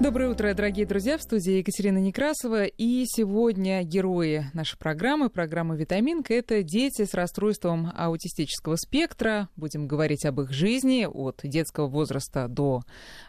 Доброе утро, дорогие друзья, в студии Екатерина Некрасова. И сегодня герои нашей программы, программы «Витаминка» — это дети с расстройством аутистического спектра. Будем говорить об их жизни от детского возраста до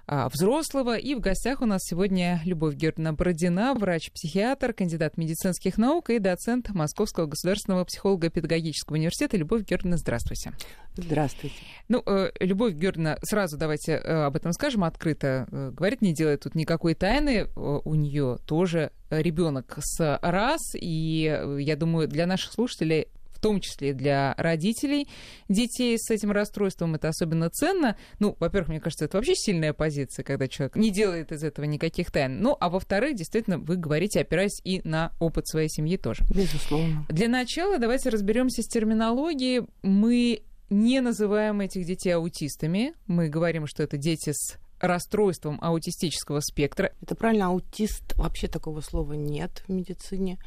а, взрослого. И в гостях у нас сегодня Любовь Георгиевна Бородина, врач-психиатр, кандидат медицинских наук и доцент Московского государственного психолого-педагогического университета. Любовь Георгиевна, здравствуйте. Здравствуйте. Ну, э, Любовь Георгиевна, сразу давайте э, об этом скажем открыто. Э, говорит, не делает тут никакой тайны. У нее тоже ребенок с раз. И я думаю, для наших слушателей в том числе для родителей детей с этим расстройством. Это особенно ценно. Ну, во-первых, мне кажется, это вообще сильная позиция, когда человек не делает из этого никаких тайн. Ну, а во-вторых, действительно, вы говорите, опираясь и на опыт своей семьи тоже. Безусловно. Для начала давайте разберемся с терминологией. Мы не называем этих детей аутистами. Мы говорим, что это дети с расстройством аутистического спектра. Это правильно, аутист, вообще такого слова нет в медицине.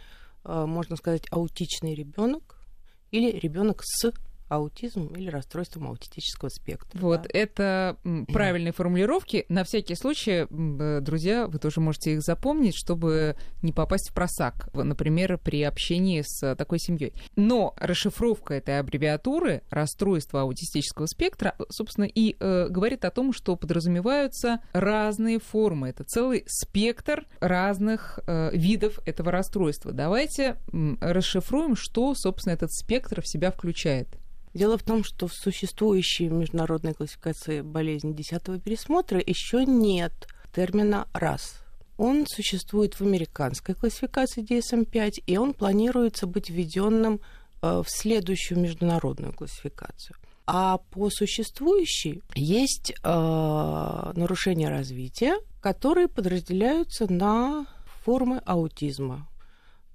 Э, можно сказать аутичный ребенок или ребенок с аутизм или расстройством аутистического спектра. Вот, да? это правильные формулировки. На всякий случай, э, друзья, вы тоже можете их запомнить, чтобы не попасть в просак, например, при общении с такой семьей. Но расшифровка этой аббревиатуры расстройства аутистического спектра, собственно, и э, говорит о том, что подразумеваются разные формы. Это целый спектр разных э, видов этого расстройства. Давайте э, расшифруем, что, собственно, этот спектр в себя включает. Дело в том, что в существующей международной классификации болезни десятого пересмотра еще нет термина «раз». Он существует в американской классификации DSM-5, и он планируется быть введенным э, в следующую международную классификацию. А по существующей есть э, нарушения развития, которые подразделяются на формы аутизма.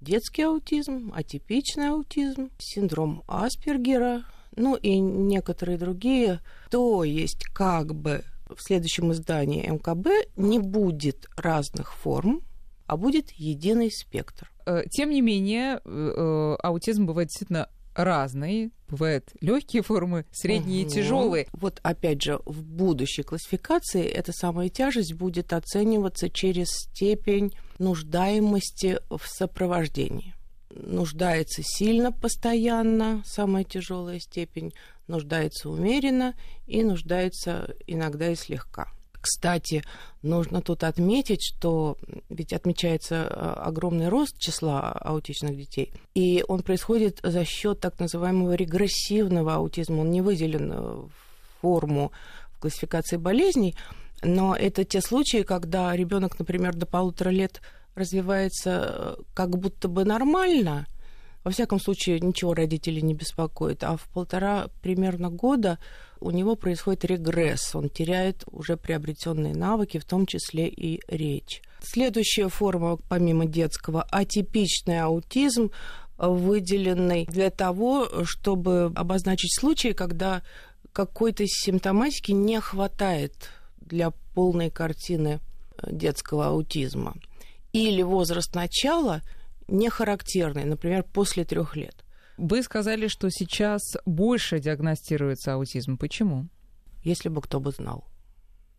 Детский аутизм, атипичный аутизм, синдром Аспергера, ну и некоторые другие, то есть как бы в следующем издании МКБ не будет разных форм, а будет единый спектр. Э, тем не менее, э, э, аутизм бывает действительно разный. Бывают легкие формы, средние угу. и тяжелые. Вот опять же, в будущей классификации эта самая тяжесть будет оцениваться через степень нуждаемости в сопровождении нуждается сильно постоянно, самая тяжелая степень, нуждается умеренно и нуждается иногда и слегка. Кстати, нужно тут отметить, что ведь отмечается а, огромный рост числа аутичных детей, и он происходит за счет так называемого регрессивного аутизма. Он не выделен в форму в классификации болезней, но это те случаи, когда ребенок, например, до полутора лет развивается э, как будто бы нормально, во всяком случае, ничего родителей не беспокоит. А в полтора примерно года у него происходит регресс. Он теряет уже приобретенные навыки, в том числе и речь. Следующая форма, помимо детского, атипичный аутизм, выделенный для того, чтобы обозначить случаи, когда какой-то симптоматики не хватает для полной картины детского аутизма или возраст начала не характерный, например, после трех лет. Вы сказали, что сейчас больше диагностируется аутизм. Почему? Если бы кто бы знал.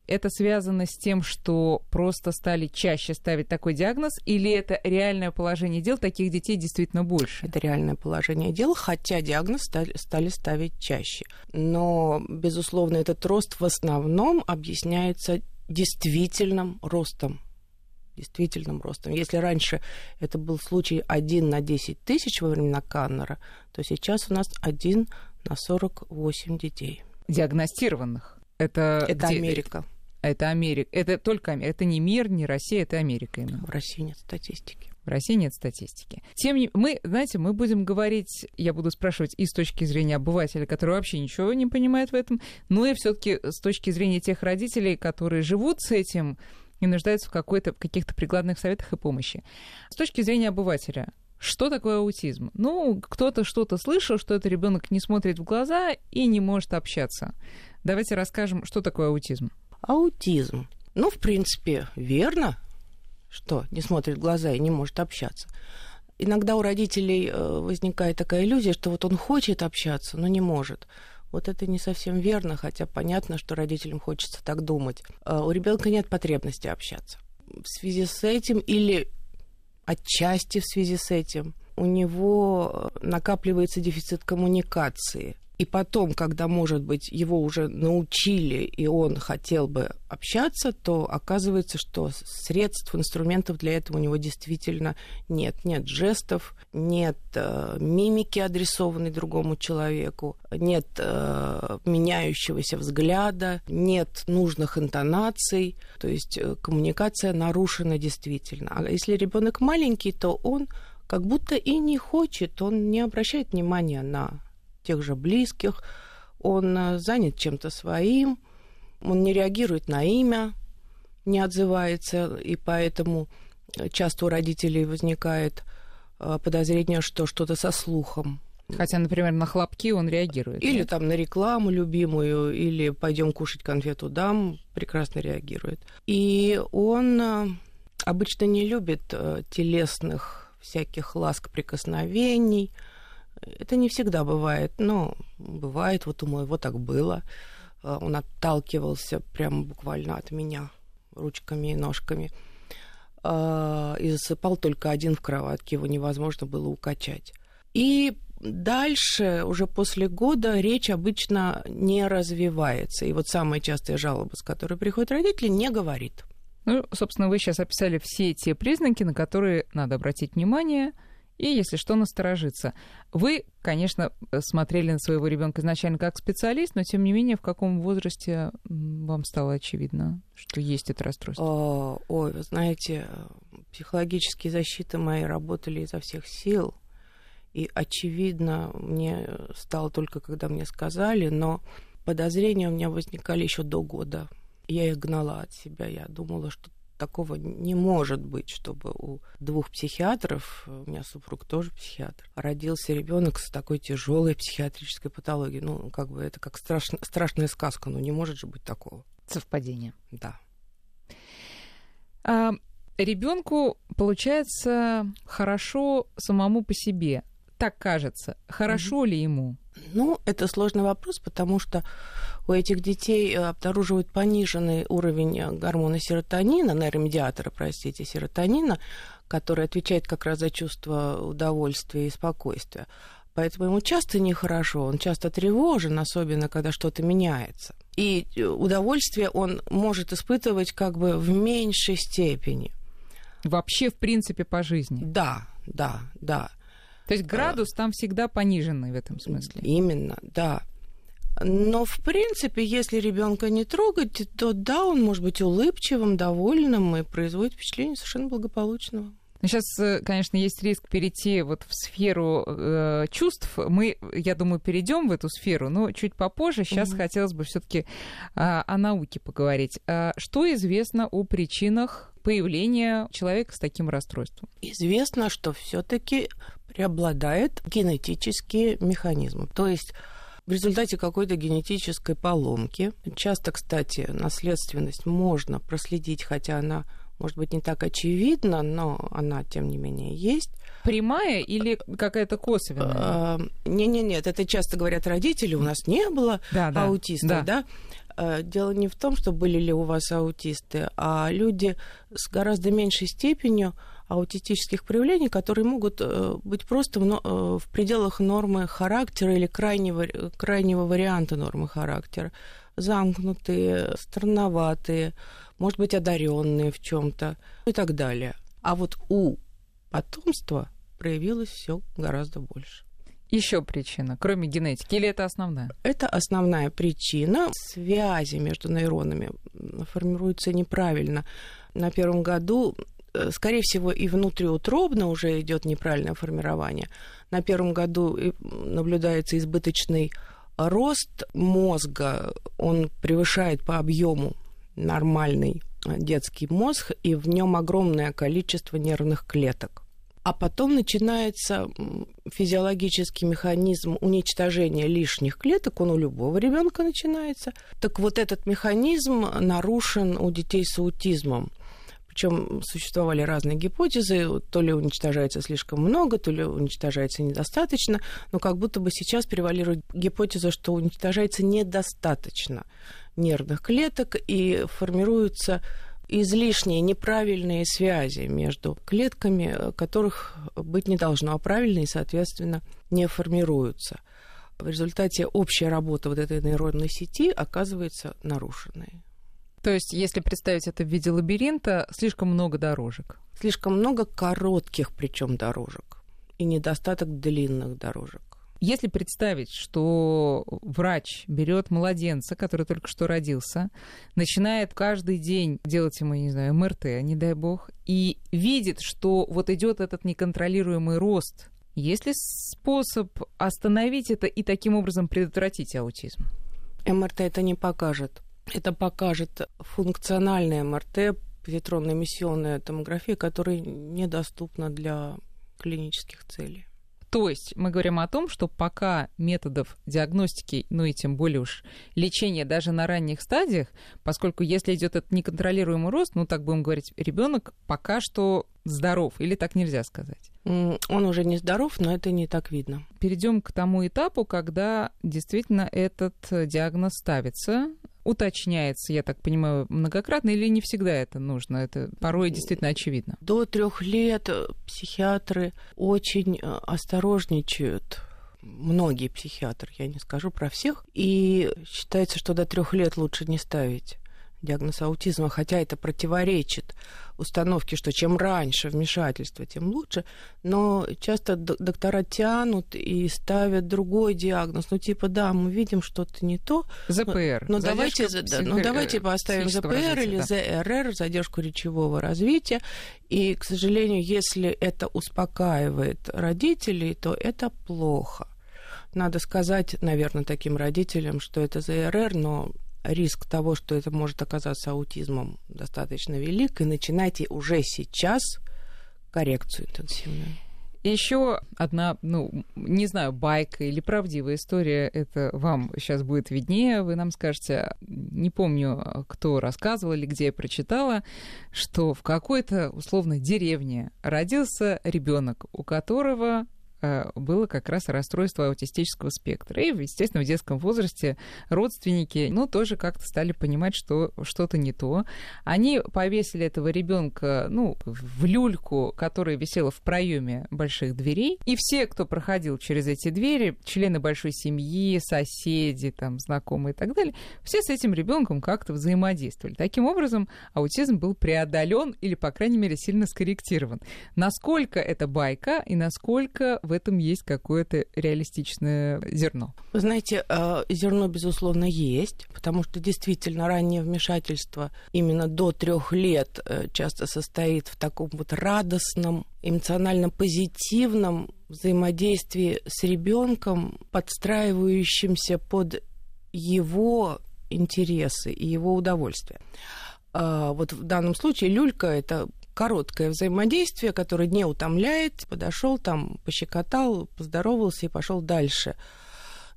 Это связано с тем, что просто стали чаще ставить такой диагноз, или это реальное положение дел, таких детей действительно больше? Это реальное положение дел, хотя диагноз стали, ставить чаще. Но, безусловно, этот рост в основном объясняется действительным ростом действительным ростом. Если раньше это был случай 1 на 10 тысяч во времена Каннера, то сейчас у нас 1 на 48 детей. Диагностированных. Это, это где? Америка. Это Америка. Это только Америка. Это не мир, не Россия, это Америка именно. В России нет статистики. В России нет статистики. Тем не мы, знаете, мы будем говорить, я буду спрашивать и с точки зрения обывателя, который вообще ничего не понимает в этом, но и все-таки с точки зрения тех родителей, которые живут с этим, и нуждаются в, в каких-то прикладных советах и помощи. С точки зрения обывателя, что такое аутизм? Ну, кто-то что-то слышал, что это ребенок не смотрит в глаза и не может общаться. Давайте расскажем, что такое аутизм. Аутизм. Ну, в принципе, верно, что не смотрит в глаза и не может общаться. Иногда у родителей э, возникает такая иллюзия, что вот он хочет общаться, но не может. Вот это не совсем верно, хотя понятно, что родителям хочется так думать. А, у ребенка нет потребности общаться. В связи с этим или отчасти в связи с этим у него накапливается дефицит коммуникации. И потом, когда, может быть, его уже научили, и он хотел бы общаться, то оказывается, что средств, инструментов для этого у него действительно нет. Нет жестов, нет э, мимики, адресованной другому человеку, нет э, меняющегося взгляда, нет нужных интонаций. То есть э, коммуникация нарушена действительно. А если ребенок маленький, то он как будто и не хочет, он не обращает внимания на тех же близких, он э, занят чем-то своим, он не реагирует на имя, не отзывается, и поэтому э, часто у родителей возникает э, подозрение, что что-то со слухом. Хотя, например, на хлопки он реагирует. Или нет? там на рекламу любимую, или пойдем кушать конфету дам, прекрасно реагирует. И он обычно не любит телесных всяких ласк прикосновений, это не всегда бывает, но бывает, вот у моего так было. А, он отталкивался прямо буквально от меня ручками и ножками. А, и засыпал только один в кроватке, его невозможно было укачать. И дальше, уже после года, речь обычно не развивается. И вот самая частая жалоба, с которой приходят родители, не говорит. Ну, собственно, вы сейчас описали все те признаки, на которые надо обратить внимание – и, если что, насторожиться. Вы, конечно, смотрели на своего ребенка изначально как специалист, но тем не менее, в каком возрасте вам стало очевидно, что есть это расстройство? О, ой, вы знаете, психологические защиты мои работали изо всех сил. И очевидно, мне стало только, когда мне сказали, но подозрения у меня возникали еще до года. Я их гнала от себя. Я думала, что такого не может быть, чтобы у двух психиатров, у меня супруг тоже психиатр, родился ребенок с такой тяжелой психиатрической патологией. Ну, как бы это как страшно, страшная сказка, но не может же быть такого. Совпадение. Да. А, ребенку получается хорошо самому по себе. Так кажется. Хорошо mm-hmm. ли ему? Ну, это сложный вопрос, потому что у этих детей э, обнаруживают пониженный уровень э, гормона серотонина, нейромедиатора, простите, серотонина, который отвечает как раз за чувство удовольствия и спокойствия. Поэтому ему часто нехорошо, он часто тревожен, особенно когда что-то меняется. И э, удовольствие он может испытывать как бы в меньшей степени. Вообще, в принципе, по жизни. Да, да, да. То есть градус а, там всегда пониженный в этом смысле. Именно, да. Но, в принципе, если ребенка не трогать, то да, он может быть улыбчивым, довольным и производит впечатление совершенно благополучного. Но сейчас, э, конечно, есть риск перейти вот в сферу э, чувств. Мы, я думаю, перейдем в эту сферу, но чуть попозже. Сейчас угу. хотелось бы все-таки э, о науке поговорить. А что известно о причинах появления человека с таким расстройством? Известно, что все-таки преобладают генетические механизмы. То есть в результате какой-то генетической поломки. Часто, кстати, наследственность можно проследить, хотя она может быть, не так очевидна, но она, тем не менее, есть. Прямая или какая-то косвенная? А, Не-не-нет, это часто говорят родители, у нас не было да, да, аутистов, да. да? А, дело не в том, что были ли у вас аутисты, а люди с гораздо меньшей степенью аутистических проявлений, которые могут э, быть просто в, э, в пределах нормы характера или крайнего, крайнего варианта нормы характера. Замкнутые, странноватые, может быть, одаренные в чем-то и так далее. А вот у потомства проявилось все гораздо больше. Еще причина, кроме генетики, или это основная? Это основная причина. Связи между нейронами формируются неправильно. На первом году Э, скорее всего, и внутриутробно уже идет неправильное формирование. На первом году наблюдается избыточный рост мозга, он превышает по объему нормальный э, детский мозг, и в нем огромное количество нервных клеток. А потом начинается физиологический механизм уничтожения лишних клеток, он у любого ребенка начинается. Так вот этот механизм нарушен у детей с аутизмом. Причем существовали разные гипотезы, то ли уничтожается слишком много, то ли уничтожается недостаточно, но как будто бы сейчас превалирует гипотеза, что уничтожается недостаточно нервных клеток и формируются излишние неправильные связи между клетками, которых быть не должно, а правильные, соответственно, не формируются. В результате общая работа вот этой нейронной сети оказывается нарушенной. То есть, если представить это в виде лабиринта, слишком много дорожек. Слишком много коротких, причем дорожек, и недостаток длинных дорожек. Если представить, что врач берет младенца, который только что родился, начинает каждый день делать ему, не знаю, МРТ, не дай бог, и видит, что вот идет этот неконтролируемый рост, есть ли способ остановить это и таким образом предотвратить аутизм? МРТ это не покажет. Это покажет функциональная МРТ, позитронно-эмиссионная томография, которая недоступна для клинических целей. То есть мы говорим о том, что пока методов диагностики, ну и тем более уж лечения даже на ранних стадиях, поскольку если идет этот неконтролируемый рост, ну так будем говорить, ребенок пока что здоров, или так нельзя сказать? Он уже не здоров, но это не так видно. Перейдем к тому этапу, когда действительно этот диагноз ставится, уточняется, я так понимаю, многократно, или не всегда это нужно? Это порой действительно очевидно. До трех лет психиатры очень э, осторожничают многие психиатры, я не скажу про всех, и считается, что до трех лет лучше не ставить диагноз аутизма, хотя это противоречит установке, что чем раньше вмешательство, тем лучше, но часто доктора тянут и ставят другой диагноз, ну типа да, мы видим что-то не то. ЗПР. Но, но давайте, да, но давайте поставим ЗПР развития, или да. ЗРР, задержку речевого развития, и, к сожалению, если это успокаивает родителей, то это плохо. Надо сказать, наверное, таким родителям, что это ЗРР, но риск того, что это может оказаться аутизмом, достаточно велик, и начинайте уже сейчас коррекцию интенсивную. Еще одна, ну, не знаю, байка или правдивая история, это вам сейчас будет виднее, вы нам скажете, не помню, кто рассказывал или где я прочитала, что в какой-то, условно, деревне родился ребенок, у которого было как раз расстройство аутистического спектра. И, естественно, в детском возрасте родственники, ну, тоже как-то стали понимать, что что-то не то. Они повесили этого ребенка, ну, в люльку, которая висела в проеме больших дверей. И все, кто проходил через эти двери, члены большой семьи, соседи, там, знакомые и так далее, все с этим ребенком как-то взаимодействовали. Таким образом, аутизм был преодолен или, по крайней мере, сильно скорректирован. Насколько это байка и насколько в этом есть какое-то реалистичное зерно? Вы знаете, э, зерно, безусловно, есть, потому что действительно раннее вмешательство именно до трех лет э, часто состоит в таком вот радостном, эмоционально позитивном взаимодействии с ребенком, подстраивающимся под его интересы и его удовольствие. А, вот в данном случае люлька это короткое взаимодействие, которое не утомляет. Подошел там, пощекотал, поздоровался и пошел дальше.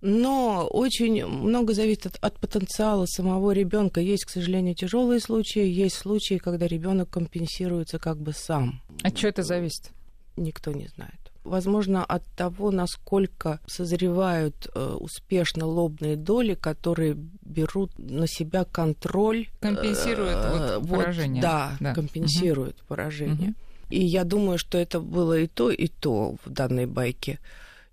Но очень много зависит от, от потенциала самого ребенка. Есть, к сожалению, тяжелые случаи, есть случаи, когда ребенок компенсируется как бы сам. От чего это зависит? Никто не знает возможно, от того, насколько созревают э, успешно лобные доли, которые берут на себя контроль. Компенсируют э, вот поражение. Да, да, компенсируют угу. поражение. Угу. И я думаю, что это было и то, и то в данной байке.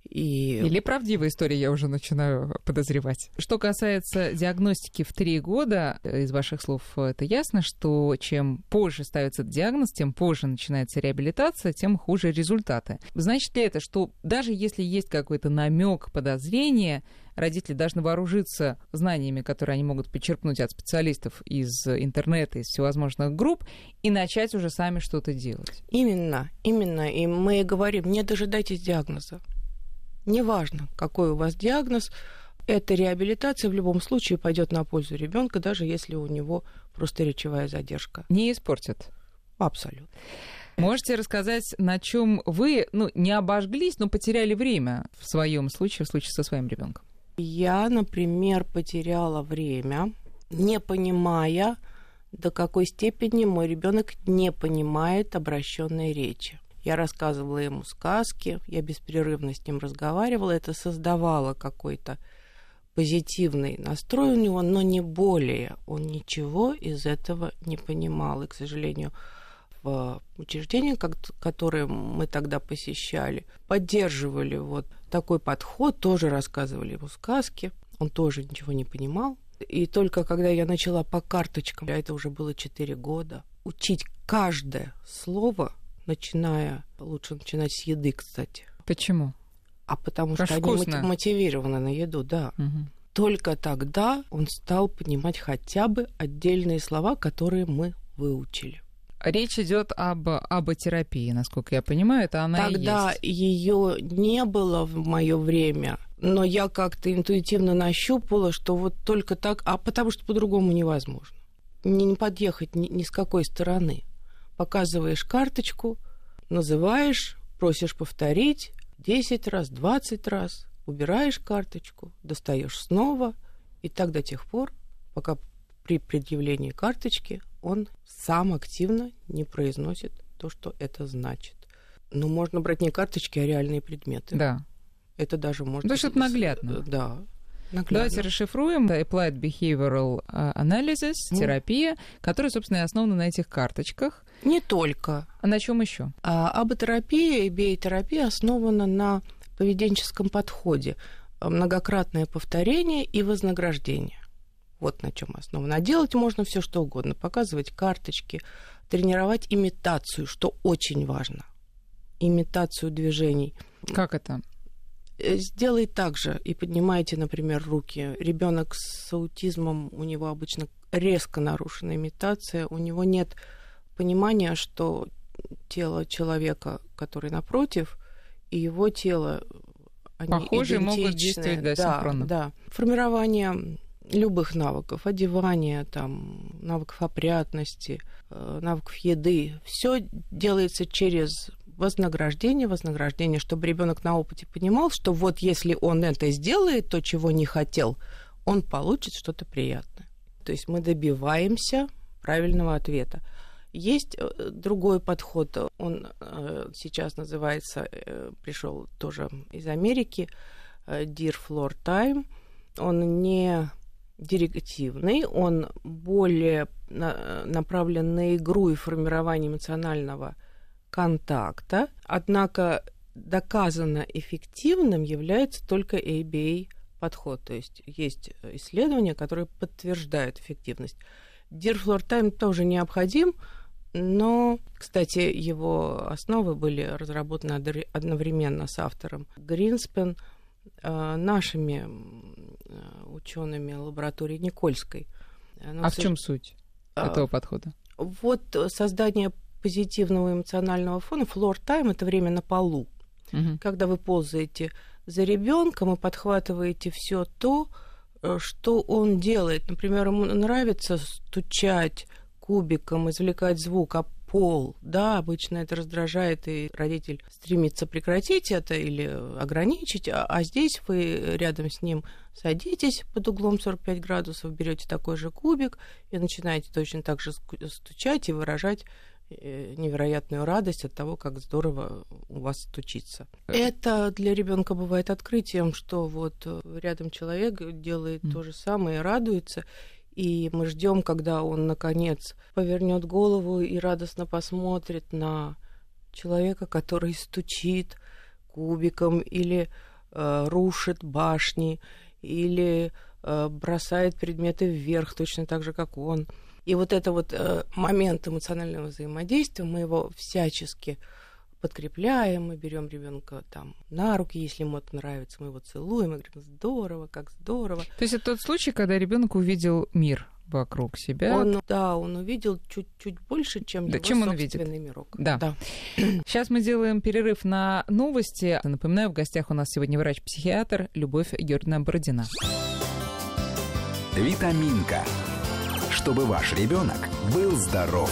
И... Или правдивая история, я уже начинаю подозревать. Что касается диагностики в три года, э, из ваших слов это ясно, что чем позже ставится диагноз, тем позже начинается реабилитация, тем хуже результаты. Значит ли это, что даже если есть какой-то намек подозрения, родители должны вооружиться знаниями, которые они могут почерпнуть от специалистов из интернета, из всевозможных групп, и начать уже сами что-то делать. Именно, именно. И мы говорим, не дожидайтесь диагноза. Неважно, какой у вас диагноз, эта реабилитация в любом случае пойдет на пользу ребенка, даже если у него просто речевая задержка. Не испортит. Абсолютно. Можете рассказать, на чем вы, ну, не обожглись, но потеряли время в своем случае, в случае со своим ребенком? Я, например, потеряла время, не понимая, до какой степени мой ребенок не понимает обращенной речи. Я рассказывала ему сказки, я беспрерывно с ним разговаривала, это создавало какой-то позитивный настрой у него, но не более. Он ничего из этого не понимал. И, к сожалению, в учреждении, которое мы тогда посещали, поддерживали вот такой подход, тоже рассказывали ему сказки. Он тоже ничего не понимал. И только когда я начала по карточкам, а это уже было 4 года, учить каждое слово, начиная, лучше начинать с еды, кстати. Почему? А потому Как что вкусно. они мотивированы на еду, да. Мгм. Только тогда он стал понимать хотя бы отдельные слова, которые мы выучили. Речь идет об аботерапии, насколько я понимаю, это она и Тогда есть. ее не было в мое время, но я как-то интуитивно нащупала, что вот только так, а потому что по-другому невозможно. Не, не подъехать ни, ни с какой стороны. Показываешь карточку, называешь, просишь повторить 10 раз, 20 раз, убираешь карточку, достаешь снова, и так до тех пор, пока при предъявлении карточки он сам активно не произносит то, что это значит. Ну, можно брать не карточки, а реальные предметы. Да. Это даже можно... То есть это наглядно. Да. наглядно. Давайте расшифруем. Applied Behavioral uh, Analysis, Мгм. терапия, которая, собственно, основана на этих карточках. Не только. А на чем еще? А аботерапия и биотерапия основана на поведенческом подходе. Многократное повторение и вознаграждение. Вот на чем основано. А делать можно все что угодно. Показывать карточки, тренировать имитацию, что очень важно. Имитацию движений. Как это? Э, Сделай так же и поднимайте, например, руки. Ребенок с аутизмом, у него обычно резко нарушена имитация, у него нет понимания, что тело человека, который напротив, и его тело, они Похожие могут действовать, да, синхронно. Да. Формирование любых навыков, одевания, там, навыков опрятности, э, навыков еды, все делается через вознаграждение, вознаграждение, чтобы ребенок на опыте понимал, что вот если он это сделает, то, чего не хотел, он получит что-то приятное. То есть мы добиваемся правильного ответа. Есть э, другой подход, он э, сейчас называется, э, пришел тоже из Америки, Dear Floor Time. Он не директивный, он более на- направлен на игру и формирование эмоционального контакта, однако доказанно эффективным является только ABA подход. То есть есть исследования, которые подтверждают эффективность. Dear Floor Time тоже необходим, но, кстати, его основы были разработаны одновременно с автором Гринспен э, нашими учеными лаборатории Никольской. Но, а к в чем суть а, этого подхода? Вот э, создание позитивного эмоционального фона, флор тайм это время на полу. Мгм. Когда вы ползаете за ребенком и подхватываете все то, э, что он делает. Например, ему нравится стучать кубиком, извлекать звук о пол. Да, обычно это раздражает, и родитель стремится прекратить это или ограничить, а, а здесь вы рядом с ним садитесь под углом 45 градусов, берете такой же кубик и начинаете точно так же стучать и выражать э, невероятную радость от того, как здорово у вас стучится. Это для ребенка бывает открытием, что вот э, рядом человек делает Мгм. то же самое и радуется, и мы ждем, когда он наконец повернет голову и радостно посмотрит на человека, который стучит кубиком или э, рушит башни, или э, бросает предметы вверх, точно так же, как он. И вот это вот э, момент эмоционального взаимодействия, мы его всячески подкрепляем, мы берем ребенка там на руки, если ему это нравится, мы его целуем, и говорим, здорово, как здорово. То есть это тот случай, когда ребенок увидел мир вокруг себя. Он, да, он увидел чуть-чуть больше, чем Да, его чем он видит? собственный мирок. Да. да. Сейчас мы делаем перерыв на новости. Напоминаю, в гостях у нас сегодня врач-психиатр Любовь Георгиевна Бородина. Витаминка. Чтобы ваш ребенок был здоров.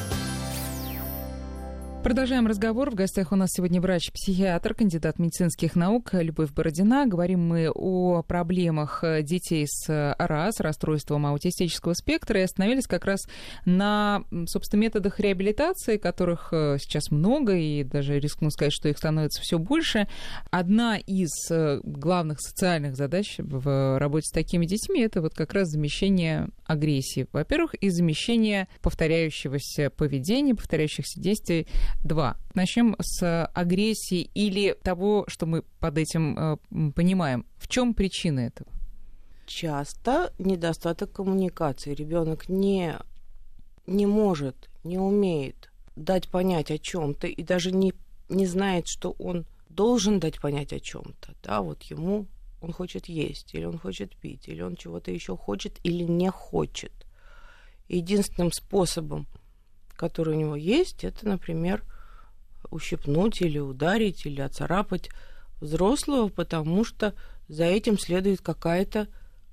Продолжаем разговор. В гостях у нас сегодня врач-психиатр, кандидат медицинских наук Любовь Бородина. Говорим мы о проблемах детей с РАС, расстройством аутистического спектра, и остановились как раз на, собственно, методах реабилитации, которых э, сейчас много, и даже рискну сказать, что их становится все больше. Одна из э, главных социальных задач в работе с такими детьми – это вот как раз замещение агрессии, во-первых, и замещение повторяющегося поведения, повторяющихся действий Два. Начнем с агрессии или того, что мы под этим э, понимаем. В чем причина этого? Часто недостаток коммуникации. Ребенок не, не может, не умеет дать понять о чем-то и даже не, не знает, что он должен дать понять о чем-то. Да, вот ему он хочет есть, или он хочет пить, или он чего-то еще хочет, или не хочет. Единственным способом которые у него есть, это, например, ущипнуть или ударить, или оцарапать взрослого, потому что за этим следует какая-то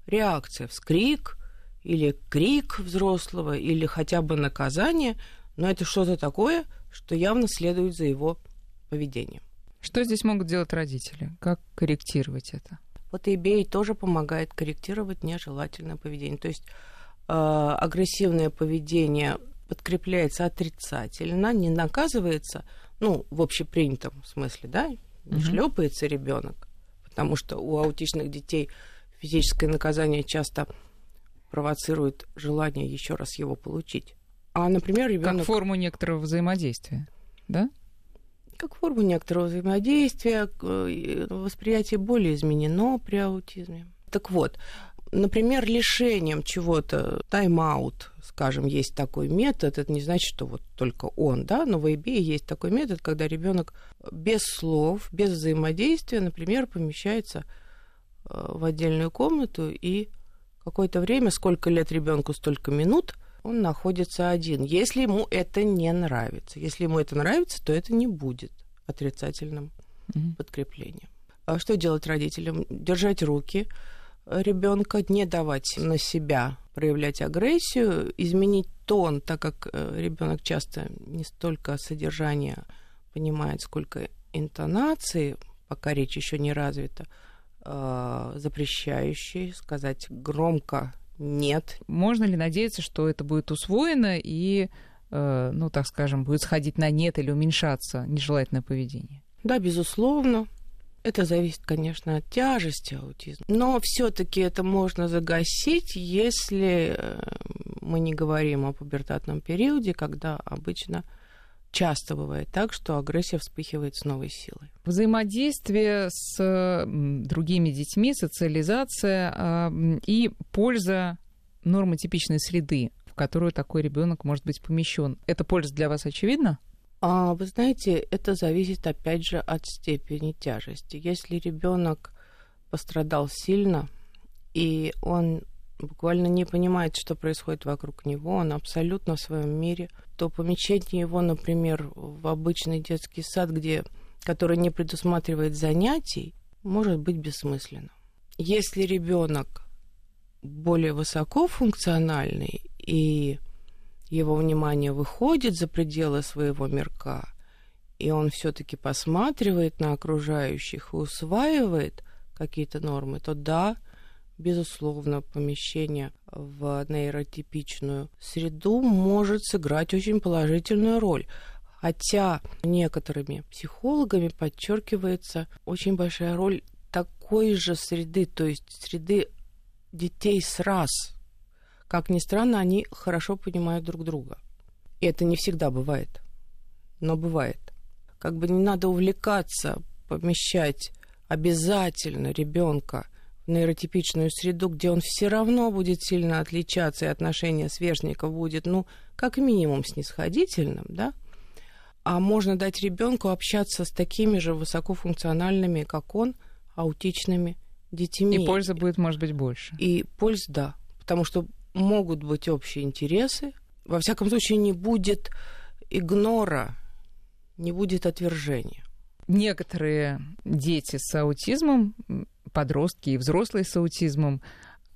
реакция, вскрик или крик взрослого, или хотя бы наказание, но это что-то такое, что явно следует за его поведением. Что здесь могут делать родители? Как корректировать это? Вот eBay тоже помогает корректировать нежелательное поведение. То есть э, агрессивное поведение подкрепляется отрицательно, не наказывается, ну, в общепринятом смысле, да, не угу. шлепается ребенок, потому что у аутичных детей физическое наказание часто провоцирует желание еще раз его получить. А, например, ребенок... Как форму некоторого взаимодействия, да? Как форму некоторого взаимодействия, восприятие более изменено при аутизме. Так вот, например, лишением чего-то, тайм-аут, скажем, есть такой метод, это не значит, что вот только он, да, но в IB есть такой метод, когда ребенок без слов, без взаимодействия, например, помещается э, в отдельную комнату и какое-то время, сколько лет ребенку, столько минут, он находится один. Если ему это не нравится, если ему это нравится, то это не будет отрицательным mm-hmm. подкреплением. А что делать родителям? Держать руки, ребенка, не давать на себя проявлять агрессию, изменить тон, так как э, ребенок часто не столько содержание понимает, сколько интонации, пока речь еще не развита, э, запрещающий, сказать громко нет. Можно ли надеяться, что это будет усвоено и, э, ну, так скажем, будет сходить на нет или уменьшаться нежелательное поведение? Да, безусловно. Это зависит, конечно, от тяжести аутизма. Но все-таки это можно загасить, если э, мы не говорим о пубертатном периоде, когда обычно часто бывает так, что агрессия вспыхивает с новой силой. Взаимодействие с другими детьми, социализация а, и польза нормотипичной среды, в которую такой ребенок может быть помещен. Эта польза для вас очевидна? А, вы знаете, это зависит опять же от степени тяжести. Если ребенок пострадал сильно, и он буквально не понимает, что происходит вокруг него, он абсолютно в своем мире, то помещение его, например, в обычный детский сад, где, который не предусматривает занятий, может быть бессмысленно. Если ребенок более высокофункциональный и его внимание выходит за пределы своего мирка, и он все-таки посматривает на окружающих и усваивает какие-то нормы, то да, безусловно, помещение в нейротипичную среду может сыграть очень положительную роль. Хотя некоторыми психологами подчеркивается очень большая роль такой же среды, то есть среды детей с раз, как ни странно, они хорошо понимают друг друга. И это не всегда бывает, но бывает. Как бы не надо увлекаться, помещать обязательно ребенка в нейротипичную среду, где он все равно будет сильно отличаться, и отношение сверстников будет, ну, как минимум снисходительным, да, а можно дать ребенку общаться с такими же высокофункциональными, как он, аутичными детьми. И польза будет, может быть, больше. И польза, да. Потому что могут быть общие интересы. Во всяком случае, не будет игнора, не будет отвержения. Некоторые дети с аутизмом, подростки и взрослые с аутизмом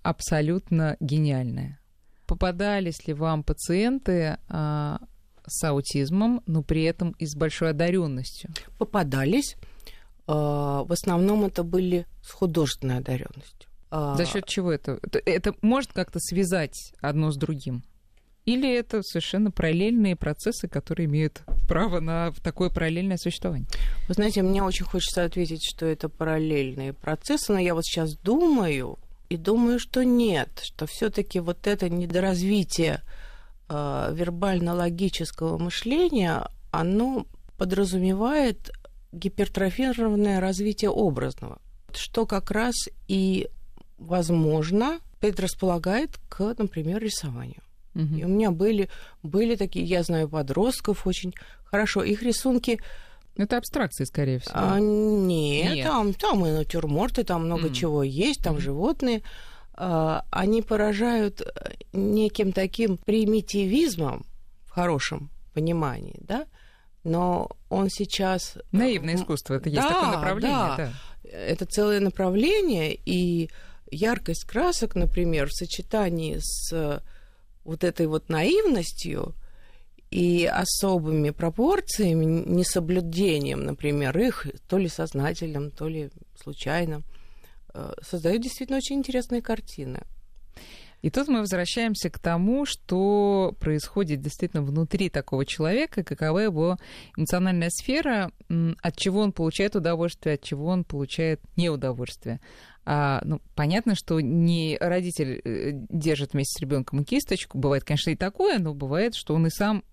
абсолютно гениальные. Попадались ли вам пациенты, а, с аутизмом, но при этом и с большой одаренностью. Попадались. А, в основном это были с художественной одаренностью. А, За счет чего это? это? Это может как-то связать одно с другим? Или это совершенно параллельные процессы, которые имеют право на такое параллельное существование? Вы знаете, мне очень хочется ответить, что это параллельные процессы, но я вот сейчас думаю, и думаю, что нет, что все-таки вот это недоразвитие э, вербально-логического мышления, оно подразумевает гипертрофированное развитие образного, что как раз и, возможно, предрасполагает к, например, рисованию. Угу. И у меня были, были такие, я знаю подростков очень хорошо, их рисунки... Это абстракции, скорее всего. А, нет, нет, там, там и натюрморты, там много mm. чего есть, там mm. животные. А, они поражают э, неким таким примитивизмом в хорошем понимании, да? Но он сейчас... Э, Наивное искусство, это есть да, такое направление. Да. да, это целое направление, и яркость красок, например, в сочетании с вот этой вот наивностью и особыми пропорциями, несоблюдением, например, их, то ли сознательным, то ли случайным, э, создают действительно очень интересные картины. И тут мы возвращаемся к тому, что происходит действительно внутри такого человека, какова его эмоциональная сфера, от чего он получает удовольствие, от чего он получает неудовольствие. А, ну, понятно, что не родитель э, держит вместе с ребенком кисточку. Бывает, конечно, и такое, но бывает, что он и сам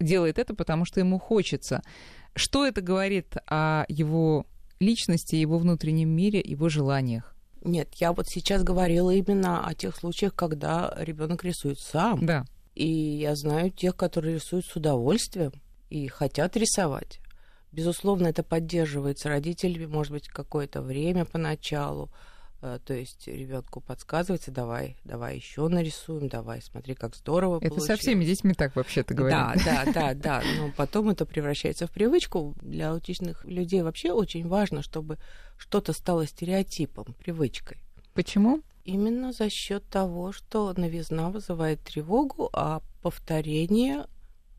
делает это, потому что ему хочется. Что это говорит о его личности, его внутреннем мире, его желаниях? Нет, я вот сейчас говорила именно о тех случаях, когда ребенок рисует сам. Да. И я знаю тех, которые рисуют с удовольствием и хотят рисовать. Безусловно, это поддерживается родителями, может быть, какое-то время поначалу. Э, то есть ребенку подсказывается, давай, давай еще нарисуем, давай, смотри, как здорово Это получилось. со всеми детьми так вообще-то говорят. Да, да, да, да. Но потом это превращается в привычку. Для аутичных людей вообще очень важно, чтобы что-то стало стереотипом, привычкой. Почему? Именно за счет того, что новизна вызывает тревогу, а повторение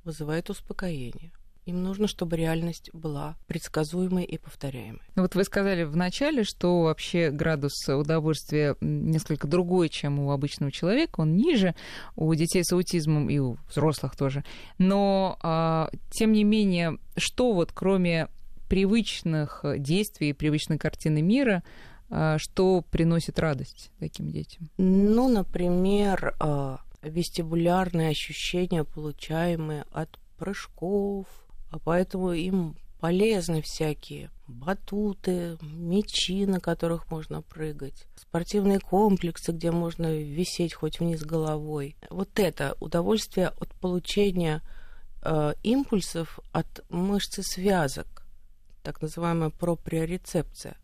вызывает успокоение. Им нужно, чтобы реальность была предсказуемой и повторяемой. Ну вот вы сказали в начале, что вообще градус удовольствия несколько другой, чем у обычного человека, он ниже у детей с аутизмом и у взрослых тоже. Но, а, тем не менее, что вот кроме привычных действий, привычной картины мира, а, что приносит радость таким детям? Ну, например, а, вестибулярные ощущения, получаемые от прыжков, а поэтому им полезны всякие батуты, мечи, на которых можно прыгать, спортивные комплексы, где можно висеть хоть вниз головой. Вот это удовольствие от получения э, импульсов от мышцы связок, так называемая проприорецепция.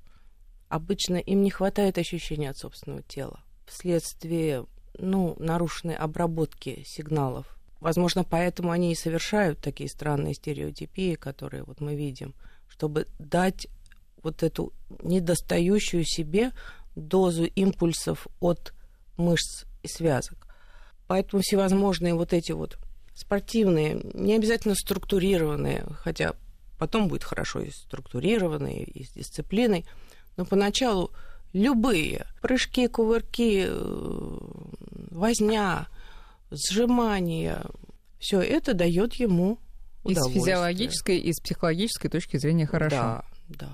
Обычно им не хватает ощущения от собственного тела вследствие ну, нарушенной обработки сигналов Возможно, поэтому они и совершают такие странные стереотипии, которые вот мы видим, чтобы дать вот эту недостающую себе дозу импульсов от мышц и связок. Поэтому всевозможные вот эти вот спортивные, не обязательно структурированные, хотя потом будет хорошо и структурированные, и с дисциплиной, но поначалу любые прыжки, кувырки, э, возня, сжимание, все это дает ему удовольствие. Из физиологической и с психологической точки зрения хорошо. Да, да.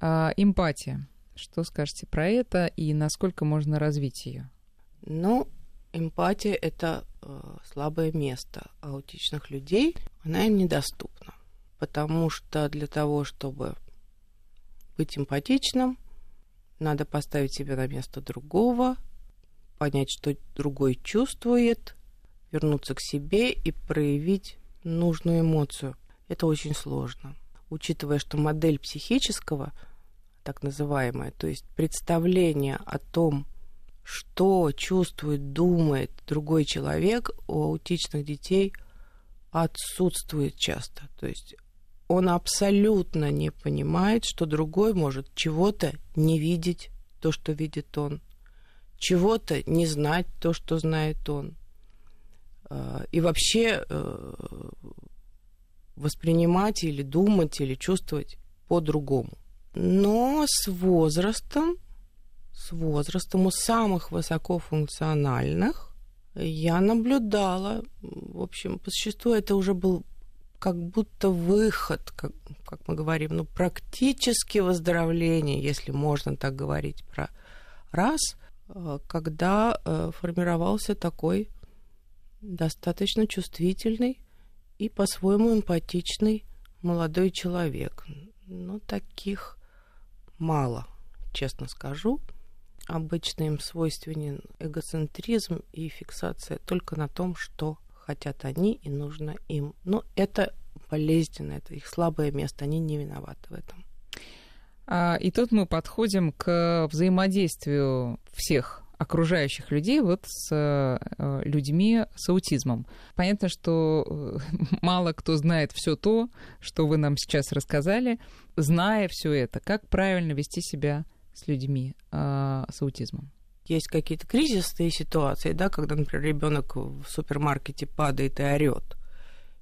А, эмпатия. Что скажете про это и насколько можно развить ее? Ну, эмпатия это э, слабое место аутичных людей. Она им недоступна. Потому что для того, чтобы быть эмпатичным, надо поставить себя на место другого, понять, что другой чувствует, вернуться к себе и проявить нужную эмоцию. Это очень сложно. Учитывая, что модель психического, так называемая, то есть представление о том, что чувствует, думает другой человек, у аутичных детей отсутствует часто. То есть он абсолютно не понимает, что другой может чего-то не видеть, то, что видит он, чего-то не знать, то, что знает он. Э, и вообще э, воспринимать или думать или чувствовать по-другому. Но с возрастом, с возрастом у самых высокофункциональных я наблюдала, в общем, по существу это уже был как будто выход, как, как мы говорим, ну, практически выздоровление, если можно так говорить про раз, э, когда формировался такой достаточно чувствительный и по-своему эмпатичный молодой человек. Но таких мало, честно скажу. Обычно им свойственен эгоцентризм и фиксация только на том, что хотят они и нужно им. Но это болезненно, это их слабое место, они не виноваты в этом. А, и тут мы подходим к взаимодействию всех окружающих людей вот с э, людьми с аутизмом. Понятно, что э, мало кто знает все то, что вы нам сейчас рассказали. Зная все это, как правильно вести себя с людьми э, с аутизмом? Есть какие-то кризисные ситуации, да, когда, например, ребенок в супермаркете падает и орет.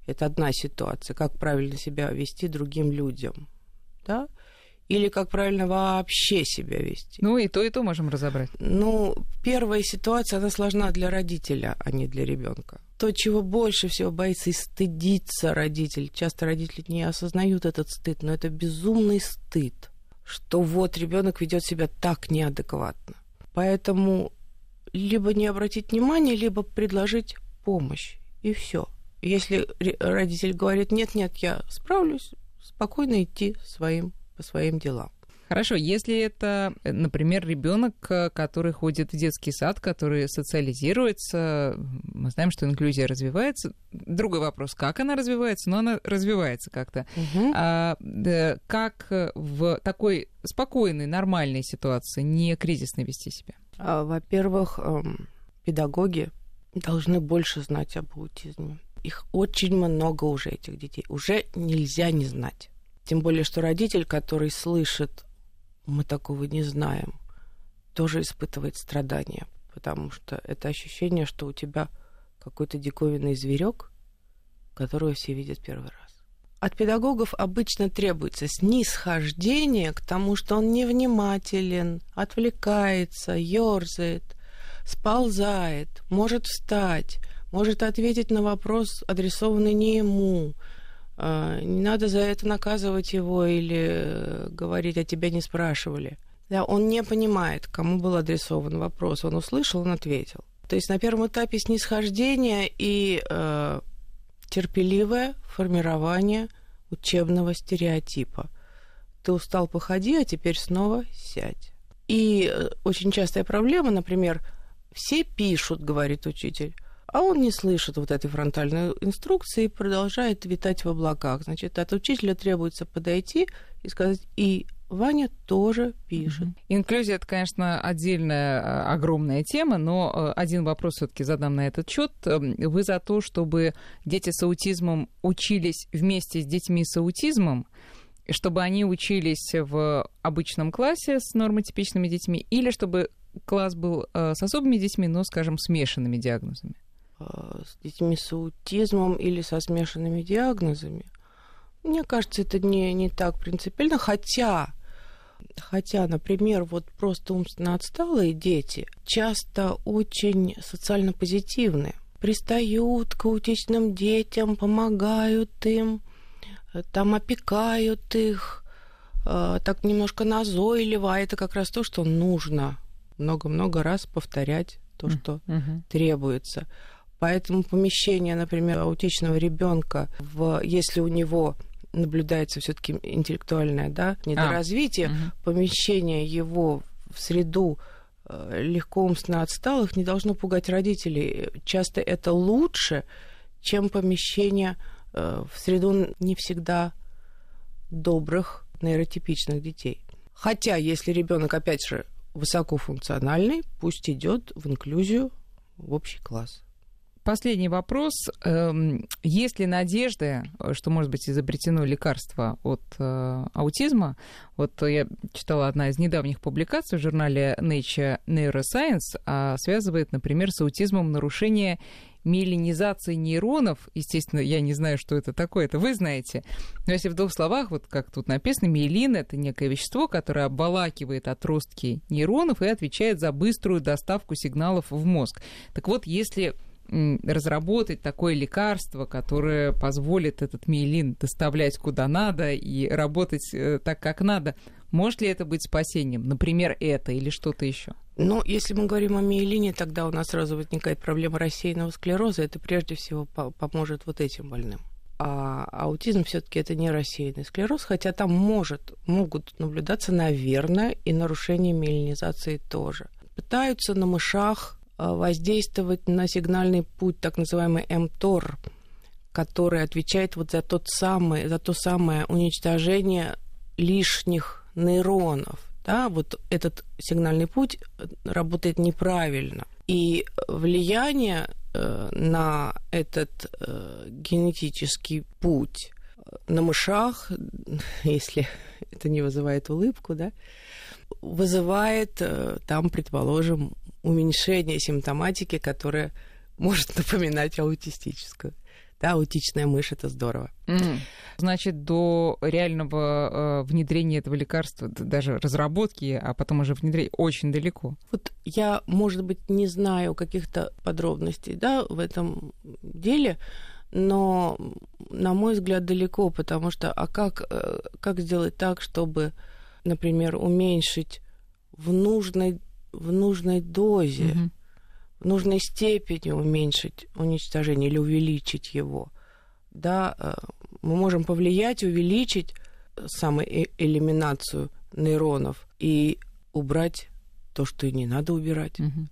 Это одна ситуация. Как правильно себя вести другим людям, да? Или как правильно вообще себя вести. Ну, и то, и то можем разобрать. Ну, первая ситуация, она сложна для родителя, а не для ребенка. То, чего больше всего боится и стыдится родитель. Часто родители не осознают этот стыд, но это безумный стыд, что вот ребенок ведет себя так неадекватно. Поэтому либо не обратить внимания, либо предложить помощь. И все. Если родитель говорит, нет, нет, я справлюсь, спокойно идти своим по своим делам. Хорошо, если это, например, ребенок, который ходит в детский сад, который социализируется, мы знаем, что инклюзия развивается. Другой вопрос, как она развивается, но она развивается как-то. Угу. А, да, как в такой спокойной, нормальной ситуации, не кризисной вести себя? А, во-первых, эм, педагоги должны больше знать об аутизме. Их очень много уже, этих детей. Уже нельзя не знать. Тем более, что родитель, который слышит, мы такого не знаем, тоже испытывает страдания, потому что это ощущение, что у тебя какой-то диковинный зверек, которого все видят первый раз. От педагогов обычно требуется снисхождение к тому, что он невнимателен, отвлекается, ерзает, сползает, может встать, может ответить на вопрос, адресованный не ему, не надо за это наказывать его или э, говорить, а тебя не спрашивали. Да, он не понимает, кому был адресован вопрос. Он услышал, он ответил. То есть на первом этапе снисхождение и э, терпеливое формирование учебного стереотипа. Ты устал, походи, а теперь снова сядь. И э, очень частая проблема, например, все пишут, говорит учитель, а он не слышит вот этой фронтальной инструкции и продолжает витать в облаках. Значит, от учителя требуется подойти и сказать, и Ваня тоже пишет. Инклюзия это, конечно, отдельная а, огромная тема, но а, один вопрос все-таки задам на этот счет. Эм, вы за то, чтобы дети с аутизмом учились вместе с детьми с аутизмом, чтобы они учились в обычном классе с нормотипичными детьми, или чтобы класс был э, с особыми детьми, но, скажем, смешанными диагнозами? Э, с детьми с аутизмом или со смешанными диагнозами. Мне кажется, это не, не так принципиально, хотя, хотя, например, вот просто умственно отсталые дети часто очень социально позитивны, пристают к аутичным детям, помогают им, э, там опекают их, э, так немножко назойливо, а это как раз то, что нужно много-много раз повторять то, что mm-hmm. требуется. Поэтому помещение, например, аутичного ребенка, в, если у него наблюдается все-таки интеллектуальное да, недоразвитие, а, угу. помещение его в среду э, легко умственно отсталых не должно пугать родителей. Часто это лучше, чем помещение э, в среду не всегда добрых нейротипичных детей. Хотя, если ребенок, опять же, высокофункциональный, пусть идет в инклюзию в общий класс. Последний вопрос. Эм, есть ли надежда, что может быть изобретено лекарство от э, аутизма? Вот я читала одна из недавних публикаций в журнале Nature Neuroscience, а связывает, например, с аутизмом нарушение миелинизации нейронов, естественно, я не знаю, что это такое, это вы знаете, но если в двух словах, вот как тут написано, миелин — это некое вещество, которое обволакивает отростки нейронов и отвечает за быструю доставку сигналов в мозг. Так вот, если разработать такое лекарство, которое позволит этот миелин доставлять куда надо и работать э, так, как надо. Может ли это быть спасением? Например, это или что-то еще? Ну, если мы говорим о миелине, тогда у нас сразу возникает проблема рассеянного склероза. Это прежде всего поможет вот этим больным. А аутизм все-таки это не рассеянный склероз, хотя там может, могут наблюдаться, наверное, и нарушения миелинизации тоже. Пытаются на мышах воздействовать на сигнальный путь, так называемый МТОР, который отвечает вот за, тот самый, за то самое уничтожение лишних нейронов. Да, вот этот сигнальный путь работает неправильно. И влияние э, на этот э, генетический путь на мышах, если это не вызывает улыбку, да, вызывает там, предположим, уменьшение симптоматики, которая может напоминать аутистическую. Да, аутичная мышь это здорово. Mm. Значит, до реального э, внедрения этого лекарства, даже разработки, а потом уже внедрения, очень далеко. Вот я, может быть, не знаю каких-то подробностей да, в этом деле, но, на мой взгляд, далеко, потому что а как, э, как сделать так, чтобы, например, уменьшить в нужной в нужной дозе, угу. в нужной степени уменьшить уничтожение или увеличить его. Да, э, мы можем повлиять, увеличить самоэлиминацию нейронов и убрать то, что и не надо убирать. Угу.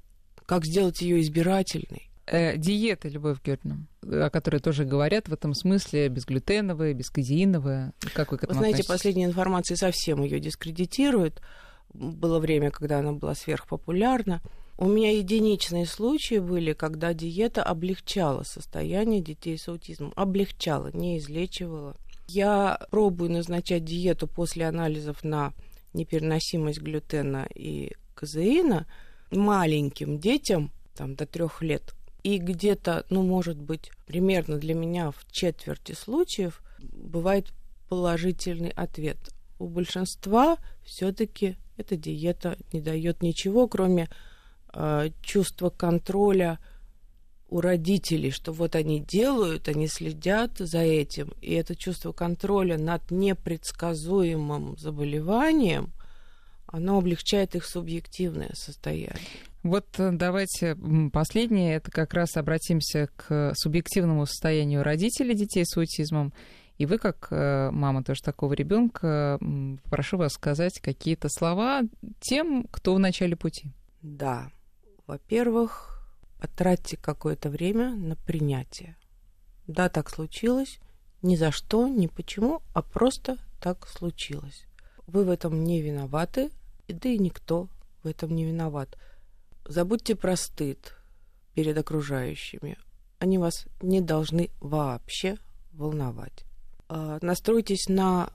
Как сделать ее избирательной? Э, диета, Любовь Георгиевна, о которой тоже говорят в этом смысле, безглютеновая, бесказеиновая. Как вы к этому Вы знаете, относитесь? последняя информация совсем ее дискредитирует было время, когда она была сверхпопулярна. У меня единичные случаи были, когда диета облегчала состояние детей с аутизмом. Облегчала, не излечивала. Я пробую назначать диету после анализов на непереносимость глютена и казеина маленьким детям, там, до трех лет. И где-то, ну, может быть, примерно для меня в четверти случаев бывает положительный ответ. У большинства все-таки эта диета не дает ничего, кроме э, чувства контроля у родителей, что вот они делают, они следят за этим, и это чувство контроля над непредсказуемым заболеванием, оно облегчает их субъективное состояние. Вот э, давайте последнее, это как раз обратимся к субъективному состоянию родителей детей с аутизмом и вы, как э, мама тоже такого ребенка, прошу вас сказать какие-то слова тем, кто в начале пути. Да. Во-первых, потратьте какое-то время на принятие. Да, так случилось. Ни за что, ни почему, а просто так случилось. Вы в этом не виноваты, да и никто в этом не виноват. Забудьте про стыд перед окружающими. Они вас не должны вообще волновать. А, настройтесь на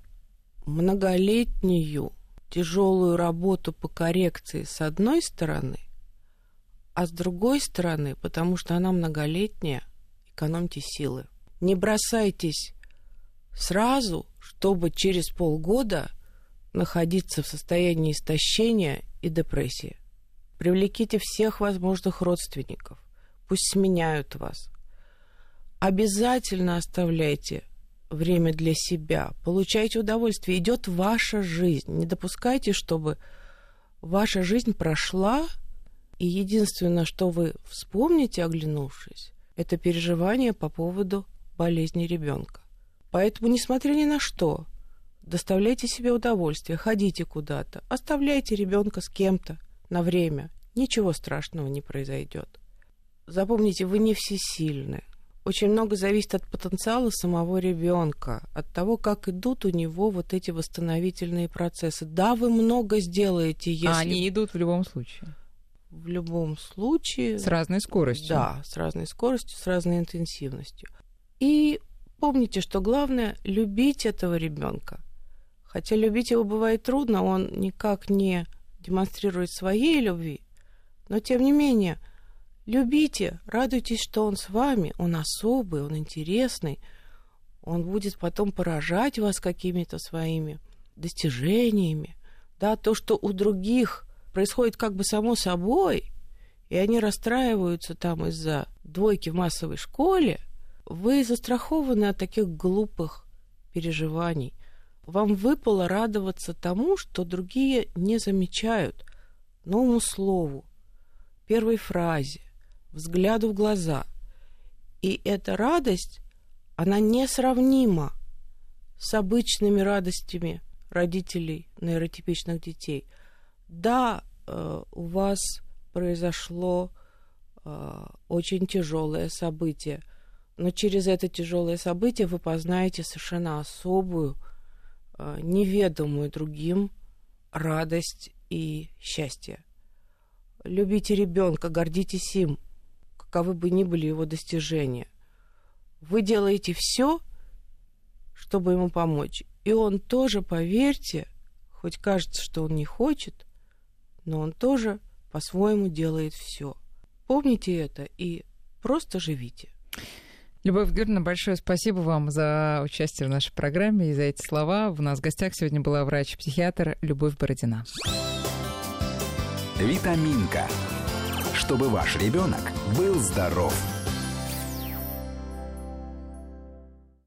многолетнюю тяжелую работу по коррекции с одной стороны, а с другой стороны, потому что она многолетняя, экономьте силы. Не бросайтесь сразу, чтобы через полгода находиться в состоянии истощения и депрессии. Привлеките всех возможных родственников. Пусть сменяют вас. Обязательно оставляйте время для себя, получайте удовольствие, идет ваша жизнь. Не допускайте, чтобы ваша жизнь прошла, и единственное, что вы вспомните, оглянувшись, это переживание по поводу болезни ребенка. Поэтому, несмотря ни на что, доставляйте себе удовольствие, ходите куда-то, оставляйте ребенка с кем-то на время. Ничего страшного не произойдет. Запомните, вы не всесильны очень много зависит от потенциала самого ребенка, от того, как идут у него вот эти восстановительные процессы. Да, вы много сделаете, если... А они идут в любом случае? В любом случае. С разной скоростью? Да, с разной скоростью, с разной интенсивностью. И помните, что главное — любить этого ребенка. Хотя любить его бывает трудно, он никак не демонстрирует своей любви, но тем не менее Любите, радуйтесь, что он с вами, он особый, он интересный, он будет потом поражать вас какими-то своими достижениями. Да, то, что у других происходит как бы само собой, и они расстраиваются там из-за двойки в массовой школе, вы застрахованы от таких глупых переживаний. Вам выпало радоваться тому, что другие не замечают, новому слову, первой фразе, взгляду в глаза. И эта радость, она несравнима с обычными радостями родителей нейротипичных детей. Да, э, у вас произошло э, очень тяжелое событие, но через это тяжелое событие вы познаете совершенно особую, э, неведомую другим радость и счастье. Любите ребенка, гордитесь им, каковы бы ни были его достижения. Вы делаете все, чтобы ему помочь. И он тоже, поверьте, хоть кажется, что он не хочет, но он тоже по-своему делает все. Помните это и просто живите. Любовь Георгиевна, большое спасибо вам за участие в нашей программе и за эти слова. У нас в гостях сегодня была врач-психиатр Любовь Бородина. Витаминка. Чтобы ваш ребенок был здоров.